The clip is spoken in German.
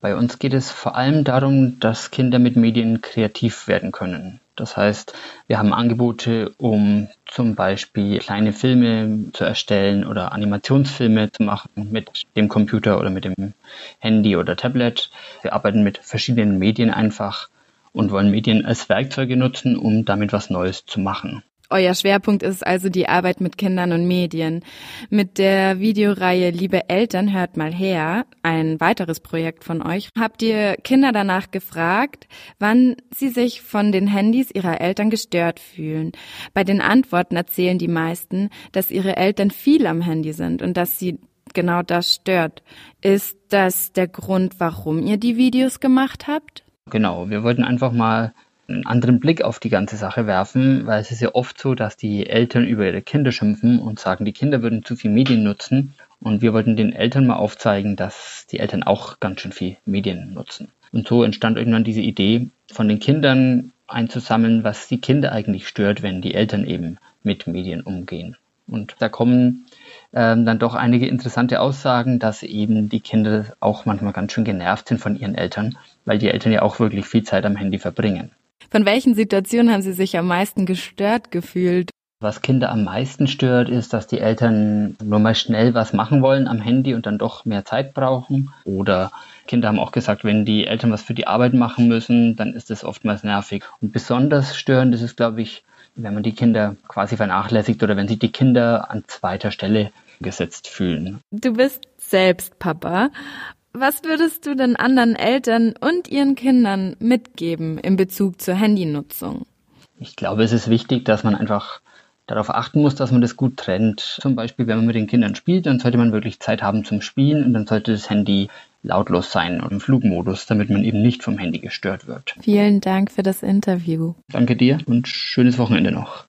Bei uns geht es vor allem darum, dass Kinder mit Medien kreativ werden können. Das heißt, wir haben Angebote, um zum Beispiel kleine Filme zu erstellen oder Animationsfilme zu machen mit dem Computer oder mit dem Handy oder Tablet. Wir arbeiten mit verschiedenen Medien einfach und wollen Medien als Werkzeuge nutzen, um damit was Neues zu machen. Euer Schwerpunkt ist also die Arbeit mit Kindern und Medien. Mit der Videoreihe Liebe Eltern hört mal her, ein weiteres Projekt von euch, habt ihr Kinder danach gefragt, wann sie sich von den Handys ihrer Eltern gestört fühlen. Bei den Antworten erzählen die meisten, dass ihre Eltern viel am Handy sind und dass sie genau das stört. Ist das der Grund, warum ihr die Videos gemacht habt? Genau, wir wollten einfach mal einen anderen Blick auf die ganze Sache werfen, weil es ist ja oft so, dass die Eltern über ihre Kinder schimpfen und sagen, die Kinder würden zu viel Medien nutzen. Und wir wollten den Eltern mal aufzeigen, dass die Eltern auch ganz schön viel Medien nutzen. Und so entstand irgendwann diese Idee, von den Kindern einzusammeln, was die Kinder eigentlich stört, wenn die Eltern eben mit Medien umgehen. Und da kommen ähm, dann doch einige interessante Aussagen, dass eben die Kinder auch manchmal ganz schön genervt sind von ihren Eltern, weil die Eltern ja auch wirklich viel Zeit am Handy verbringen. Von welchen Situationen haben Sie sich am meisten gestört gefühlt? Was Kinder am meisten stört, ist, dass die Eltern nur mal schnell was machen wollen am Handy und dann doch mehr Zeit brauchen. Oder Kinder haben auch gesagt, wenn die Eltern was für die Arbeit machen müssen, dann ist das oftmals nervig. Und besonders störend ist es, glaube ich, wenn man die Kinder quasi vernachlässigt oder wenn sich die Kinder an zweiter Stelle gesetzt fühlen. Du bist selbst Papa was würdest du denn anderen Eltern und ihren Kindern mitgeben in Bezug zur Handynutzung? Ich glaube, es ist wichtig, dass man einfach darauf achten muss, dass man das gut trennt. Zum Beispiel, wenn man mit den Kindern spielt, dann sollte man wirklich Zeit haben zum Spielen und dann sollte das Handy lautlos sein und im Flugmodus, damit man eben nicht vom Handy gestört wird. Vielen Dank für das Interview. Danke dir und schönes Wochenende noch.